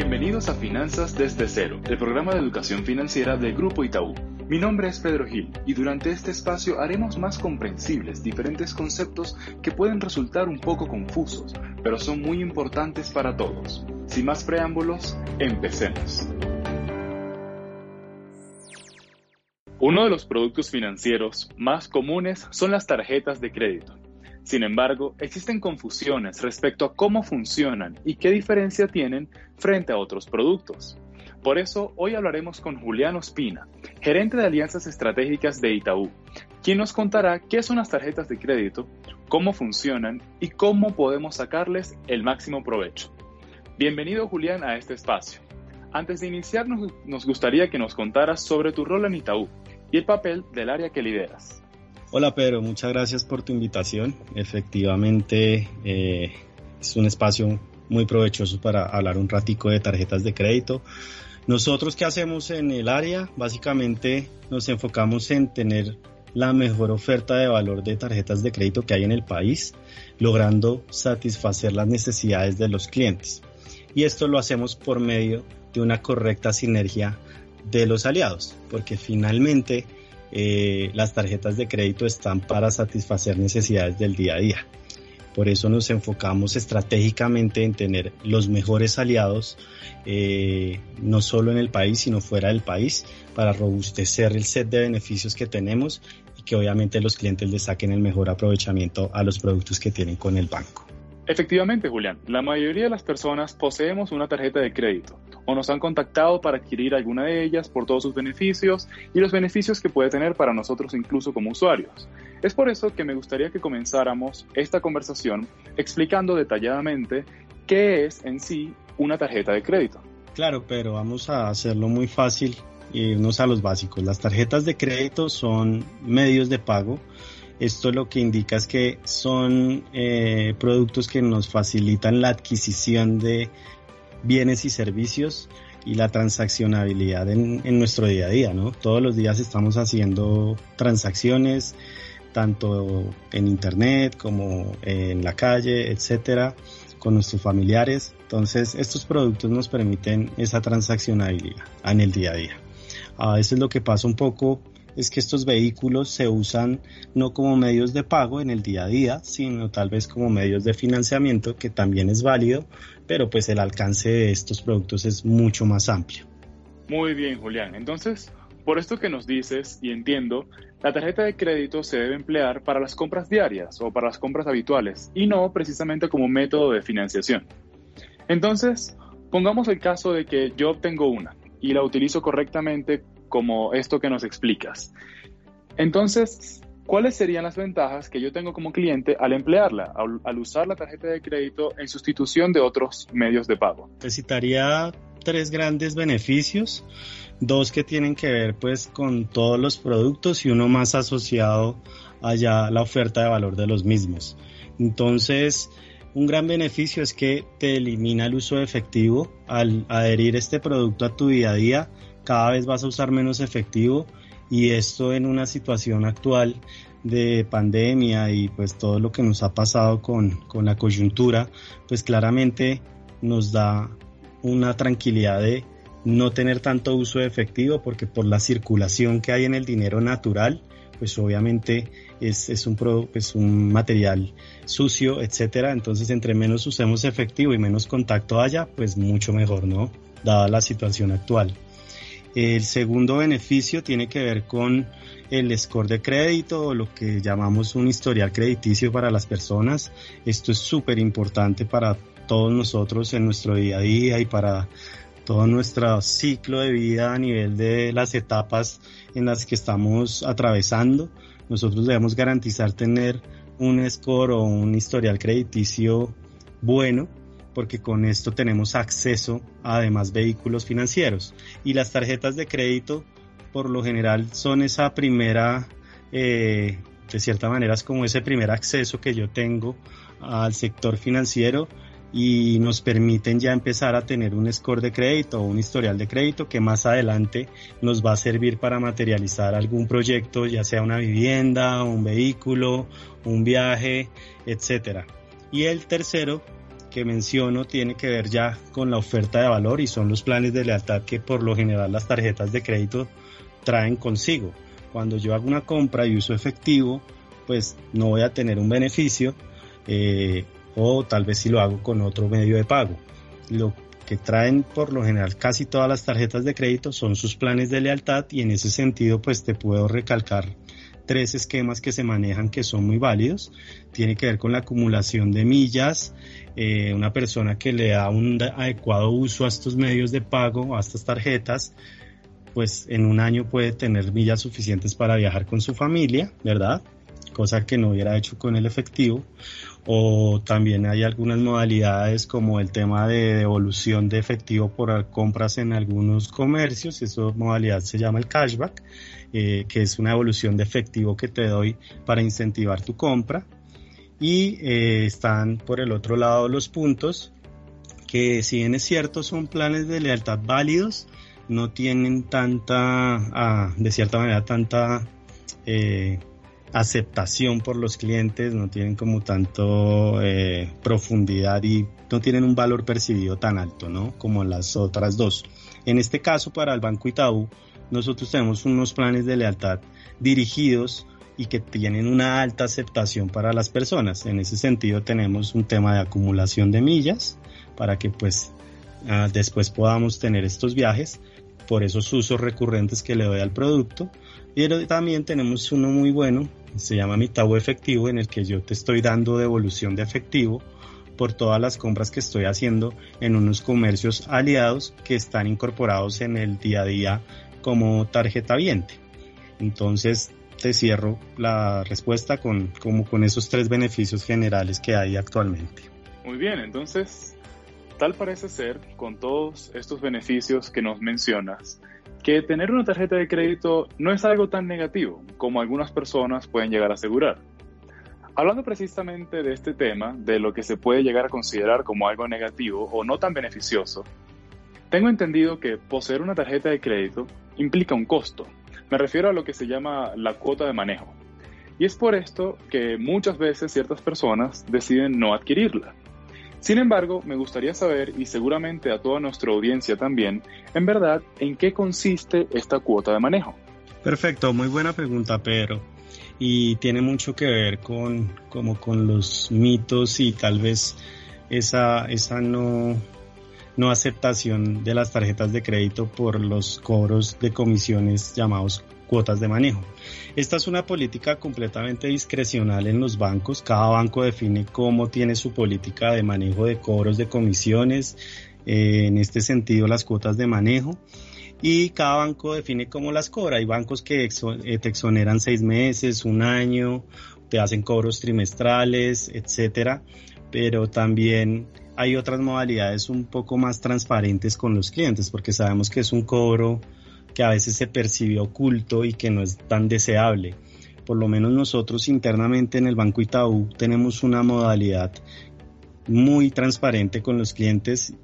Bienvenidos a Finanzas desde cero, el programa de educación financiera del Grupo Itaú. Mi nombre es Pedro Gil y durante este espacio haremos más comprensibles diferentes conceptos que pueden resultar un poco confusos, pero son muy importantes para todos. Sin más preámbulos, empecemos. Uno de los productos financieros más comunes son las tarjetas de crédito. Sin embargo, existen confusiones respecto a cómo funcionan y qué diferencia tienen frente a otros productos. Por eso, hoy hablaremos con Julián Ospina, gerente de alianzas estratégicas de Itaú, quien nos contará qué son las tarjetas de crédito, cómo funcionan y cómo podemos sacarles el máximo provecho. Bienvenido Julián a este espacio. Antes de iniciar, nos gustaría que nos contaras sobre tu rol en Itaú y el papel del área que lideras. Hola Pedro, muchas gracias por tu invitación. Efectivamente eh, es un espacio muy provechoso para hablar un ratico de tarjetas de crédito. Nosotros qué hacemos en el área, básicamente nos enfocamos en tener la mejor oferta de valor de tarjetas de crédito que hay en el país, logrando satisfacer las necesidades de los clientes. Y esto lo hacemos por medio de una correcta sinergia de los aliados, porque finalmente eh, las tarjetas de crédito están para satisfacer necesidades del día a día. Por eso nos enfocamos estratégicamente en tener los mejores aliados, eh, no solo en el país, sino fuera del país, para robustecer el set de beneficios que tenemos y que obviamente los clientes le saquen el mejor aprovechamiento a los productos que tienen con el banco. Efectivamente, Julián, la mayoría de las personas poseemos una tarjeta de crédito o nos han contactado para adquirir alguna de ellas por todos sus beneficios y los beneficios que puede tener para nosotros incluso como usuarios. Es por eso que me gustaría que comenzáramos esta conversación explicando detalladamente qué es en sí una tarjeta de crédito. Claro, pero vamos a hacerlo muy fácil e irnos a los básicos. Las tarjetas de crédito son medios de pago esto lo que indica es que son eh, productos que nos facilitan la adquisición de bienes y servicios y la transaccionabilidad en, nuestro día a día, ¿no? Todos los días estamos haciendo transacciones, tanto en internet como en la calle, etcétera, con nuestros familiares. Entonces, estos productos nos permiten esa transaccionabilidad en el día a día. A veces lo que pasa un poco es que estos vehículos se usan no como medios de pago en el día a día, sino tal vez como medios de financiamiento, que también es válido, pero pues el alcance de estos productos es mucho más amplio. Muy bien, Julián. Entonces, por esto que nos dices, y entiendo, la tarjeta de crédito se debe emplear para las compras diarias o para las compras habituales, y no precisamente como método de financiación. Entonces, pongamos el caso de que yo obtengo una y la utilizo correctamente como esto que nos explicas. Entonces, ¿cuáles serían las ventajas que yo tengo como cliente al emplearla, al, usar la tarjeta de crédito en sustitución de otros medios de pago? Necesitaría tres grandes beneficios, dos que tienen que ver pues con todos los productos y uno más asociado allá la oferta de valor de los mismos. Entonces, un gran beneficio es que te elimina el uso de efectivo al adherir este producto a tu día a día cada vez vas a usar menos efectivo y esto en una situación actual de pandemia y pues todo lo que nos ha pasado con, con la coyuntura, pues claramente nos da una tranquilidad de no tener tanto uso de efectivo porque por la circulación que hay en el dinero natural, pues obviamente es, es un, pues un material sucio, etcétera. Entonces, entre menos usemos efectivo y menos contacto haya, pues mucho mejor, ¿no? Dada la situación actual. El segundo beneficio tiene que ver con el score de crédito o lo que llamamos un historial crediticio para las personas. Esto es súper importante para todos nosotros en nuestro día a día y para todo nuestro ciclo de vida a nivel de las etapas en las que estamos atravesando. Nosotros debemos garantizar tener un score o un historial crediticio bueno porque con esto tenemos acceso a además vehículos financieros. Y las tarjetas de crédito, por lo general, son esa primera, eh, de cierta manera, es como ese primer acceso que yo tengo al sector financiero y nos permiten ya empezar a tener un score de crédito o un historial de crédito que más adelante nos va a servir para materializar algún proyecto, ya sea una vivienda, un vehículo, un viaje, etcétera. Y el tercero que menciono tiene que ver ya con la oferta de valor y son los planes de lealtad que por lo general las tarjetas de crédito traen consigo. Cuando yo hago una compra y uso efectivo, pues no voy a tener un beneficio eh, o tal vez si lo hago con otro medio de pago. Lo que traen por lo general casi todas las tarjetas de crédito son sus planes de lealtad y en ese sentido pues te puedo recalcar tres esquemas que se manejan que son muy válidos. Tiene que ver con la acumulación de millas, eh, una persona que le da un adecuado uso a estos medios de pago, a estas tarjetas, pues en un año puede tener millas suficientes para viajar con su familia, ¿verdad? Cosa que no hubiera hecho con el efectivo o también hay algunas modalidades como el tema de devolución de efectivo por compras en algunos comercios, esa modalidad se llama el cashback, eh, que es una devolución de efectivo que te doy para incentivar tu compra. Y eh, están por el otro lado los puntos, que si bien es cierto son planes de lealtad válidos, no tienen tanta, ah, de cierta manera, tanta... Eh, aceptación por los clientes, no tienen como tanto eh, profundidad y no tienen un valor percibido tan alto, ¿no? Como las otras dos. En este caso, para el Banco Itaú, nosotros tenemos unos planes de lealtad dirigidos y que tienen una alta aceptación para las personas. En ese sentido, tenemos un tema de acumulación de millas para que pues ah, después podamos tener estos viajes por esos usos recurrentes que le doy al producto. Y también tenemos uno muy bueno se llama mi tabo efectivo en el que yo te estoy dando devolución de efectivo por todas las compras que estoy haciendo en unos comercios aliados que están incorporados en el día a día como tarjeta viente. Entonces te cierro la respuesta con, como con esos tres beneficios generales que hay actualmente. Muy bien, entonces tal parece ser con todos estos beneficios que nos mencionas que tener una tarjeta de crédito no es algo tan negativo como algunas personas pueden llegar a asegurar. Hablando precisamente de este tema, de lo que se puede llegar a considerar como algo negativo o no tan beneficioso, tengo entendido que poseer una tarjeta de crédito implica un costo. Me refiero a lo que se llama la cuota de manejo. Y es por esto que muchas veces ciertas personas deciden no adquirirla. Sin embargo, me gustaría saber, y seguramente a toda nuestra audiencia también, en verdad, en qué consiste esta cuota de manejo. Perfecto, muy buena pregunta, Pedro. Y tiene mucho que ver con, como con los mitos y tal vez esa, esa no, no aceptación de las tarjetas de crédito por los cobros de comisiones llamados cuotas de manejo. Esta es una política completamente discrecional en los bancos. Cada banco define cómo tiene su política de manejo de cobros de comisiones, eh, en este sentido las cuotas de manejo. Y cada banco define cómo las cobra. Hay bancos que eh, te exoneran seis meses, un año, te hacen cobros trimestrales, etcétera. Pero también hay otras modalidades un poco más transparentes con los clientes, porque sabemos que es un cobro que a veces se percibe oculto y que no es tan deseable. Por lo menos nosotros internamente en el Banco Itaú tenemos una modalidad muy transparente con los clientes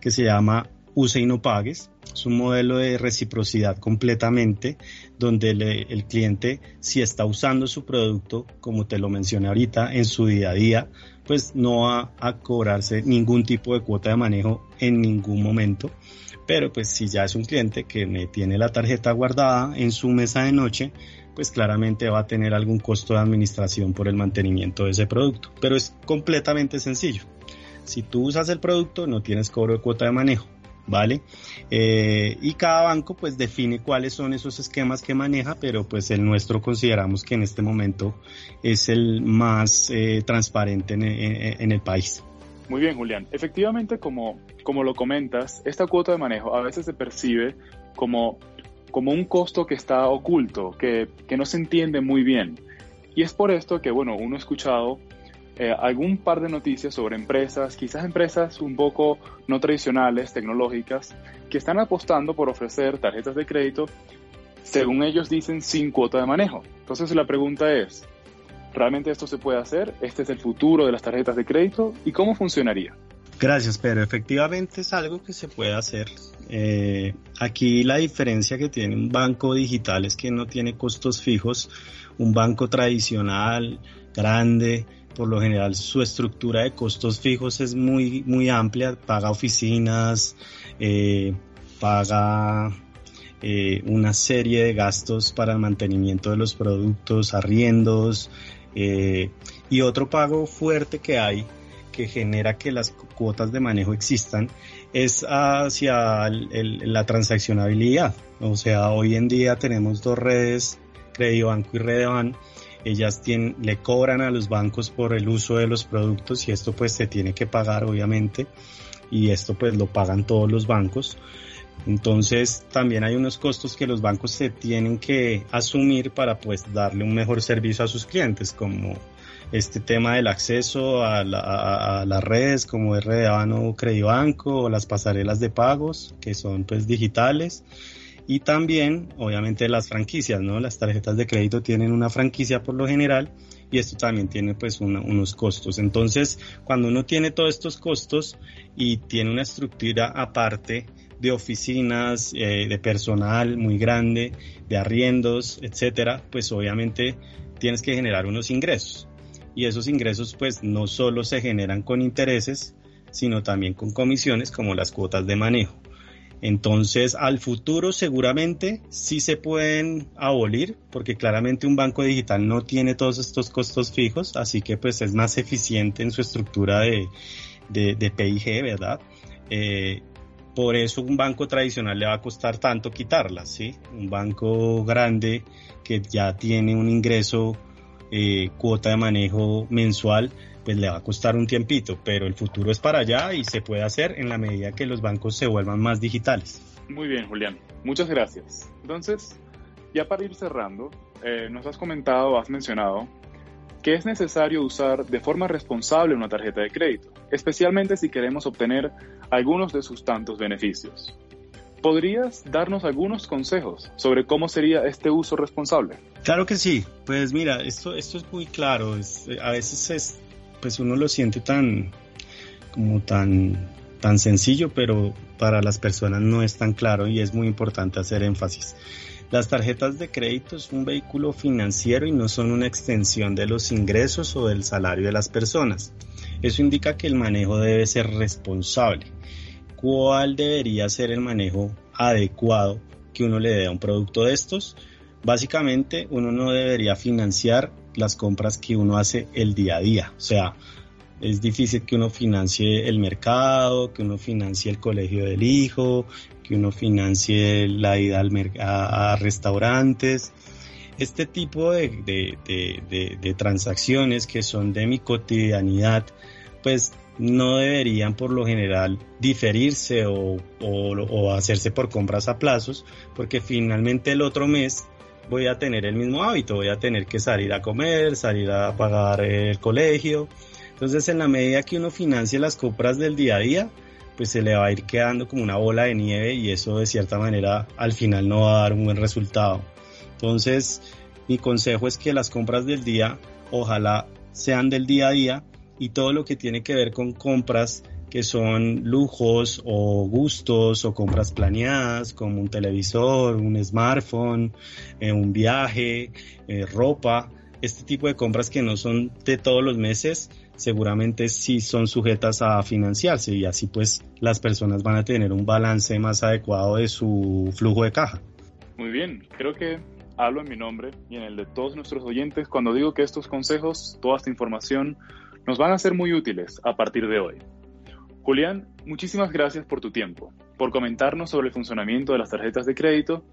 que se llama use y no pagues. Es un modelo de reciprocidad completamente donde el cliente si está usando su producto, como te lo mencioné ahorita, en su día a día, pues no va a cobrarse ningún tipo de cuota de manejo en ningún momento pero pues si ya es un cliente que me tiene la tarjeta guardada en su mesa de noche, pues claramente va a tener algún costo de administración por el mantenimiento de ese producto. Pero es completamente sencillo. Si tú usas el producto, no tienes cobro de cuota de manejo. ¿Vale? Eh, y cada banco pues define cuáles son esos esquemas que maneja, pero pues el nuestro consideramos que en este momento es el más eh, transparente en el país. Muy bien, Julián. Efectivamente, como, como lo comentas, esta cuota de manejo a veces se percibe como, como un costo que está oculto, que, que no se entiende muy bien. Y es por esto que, bueno, uno ha escuchado eh, algún par de noticias sobre empresas, quizás empresas un poco no tradicionales, tecnológicas, que están apostando por ofrecer tarjetas de crédito, según ellos dicen, sin cuota de manejo. Entonces la pregunta es, ¿Realmente esto se puede hacer? ¿Este es el futuro de las tarjetas de crédito? ¿Y cómo funcionaría? Gracias, Pedro. Efectivamente es algo que se puede hacer. Eh, aquí la diferencia que tiene un banco digital es que no tiene costos fijos. Un banco tradicional, grande, por lo general su estructura de costos fijos es muy, muy amplia, paga oficinas, eh, paga eh, una serie de gastos para el mantenimiento de los productos, arriendos eh, y otro pago fuerte que hay que genera que las cuotas de manejo existan es hacia la transaccionabilidad. O sea, hoy en día tenemos dos redes, Banco y Redeban, ellas le cobran a los bancos por el uso de los productos y esto pues se tiene que pagar obviamente y esto pues lo pagan todos los bancos. Entonces también hay unos costos que los bancos se tienen que asumir para pues darle un mejor servicio a sus clientes como este tema del acceso a, las redes como RDAN o Credibanco o las pasarelas de pagos que son pues digitales y también, obviamente, las franquicias, ¿no? Las tarjetas de crédito tienen una franquicia por lo general y esto también tiene pues unos costos. Entonces, cuando uno tiene todos estos costos y tiene una estructura aparte de oficinas, eh, de personal muy grande, de arriendos, etcétera, pues obviamente tienes que generar unos ingresos. Y esos ingresos pues no solo se generan con intereses, sino también con comisiones como las cuotas de manejo. Entonces, al futuro seguramente sí se pueden abolir, porque claramente un banco digital no tiene todos estos costos fijos, así que pues es más eficiente en su estructura de, de, PIG, ¿verdad? Eh, por eso un banco tradicional le va a costar tanto quitarlas, ¿sí? Un banco grande que ya tiene un ingreso, eh, cuota de manejo mensual, pues le va a costar un tiempito, pero el futuro es para allá y se puede hacer en la medida que los bancos se vuelvan más digitales. Muy bien, Julián. Muchas gracias. Entonces, ya para ir cerrando, eh, nos has comentado, has mencionado que es necesario usar de forma responsable una tarjeta de crédito, especialmente si queremos obtener algunos de sus tantos beneficios. ¿Podrías darnos algunos consejos sobre cómo sería este uso responsable? Claro que sí. Pues mira, esto, esto es muy claro. a veces es pues uno lo siente tan como tan tan sencillo, pero para las personas no es tan claro y es muy importante hacer énfasis. Las tarjetas de crédito es un vehículo financiero y no son una extensión de los ingresos o del salario de las personas. Eso indica que el manejo debe ser responsable. ¿Cuál debería ser el manejo adecuado que uno le dé a un producto de estos? Básicamente, uno no debería financiar las compras que uno hace el día a día. O sea, es difícil que uno financie el mercado, que uno financie el colegio del hijo, que uno financie la ida al a, restaurantes. Este tipo de, de, transacciones que son de mi cotidianidad, pues no deberían por lo general diferirse o, o, hacerse por compras a plazos, porque finalmente el otro mes voy a tener el mismo hábito, voy a tener que salir a comer, salir a pagar el colegio. Entonces, en la medida que uno financie las compras del día a día, pues se le va a ir quedando como una bola de nieve y eso de cierta manera al final no va a dar un buen resultado. Entonces, mi consejo es que las compras del día ojalá sean del día a día y todo lo que tiene que ver con compras que son lujos o gustos o compras planeadas como un televisor, un smartphone, eh, un viaje, eh, ropa, este tipo de compras que no son de todos los meses, seguramente sí son sujetas a financiarse y así pues las personas van a tener un balance más adecuado de su flujo de caja. Muy bien, creo que hablo en mi nombre y en el de todos nuestros oyentes cuando digo que estos consejos, toda esta información, nos van a ser muy útiles a partir de hoy. Julián, muchísimas gracias por tu tiempo, por comentarnos sobre el funcionamiento de las tarjetas de crédito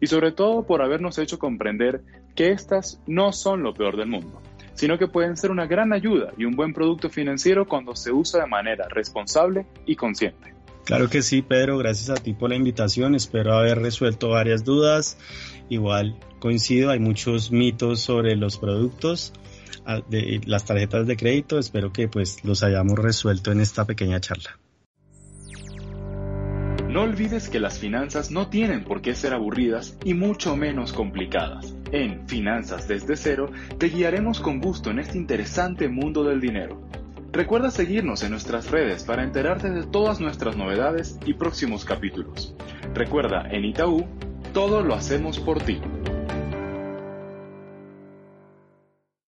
y sobre todo por habernos hecho comprender que estas no son lo peor del mundo, sino que pueden ser una gran ayuda y un buen producto financiero cuando se usa de manera responsable y consciente. Claro que sí, Pedro, gracias a ti por la invitación, espero haber resuelto varias dudas. Igual coincido, hay muchos mitos sobre los productos de las tarjetas de crédito. Espero que pues los hayamos resuelto en esta pequeña charla. No olvides que las finanzas no tienen por qué ser aburridas y mucho menos complicadas. En Finanzas desde cero te guiaremos con gusto en este interesante mundo del dinero. Recuerda seguirnos en nuestras redes para enterarte de todas nuestras novedades y próximos capítulos. Recuerda, en Itaú, todo lo hacemos por ti.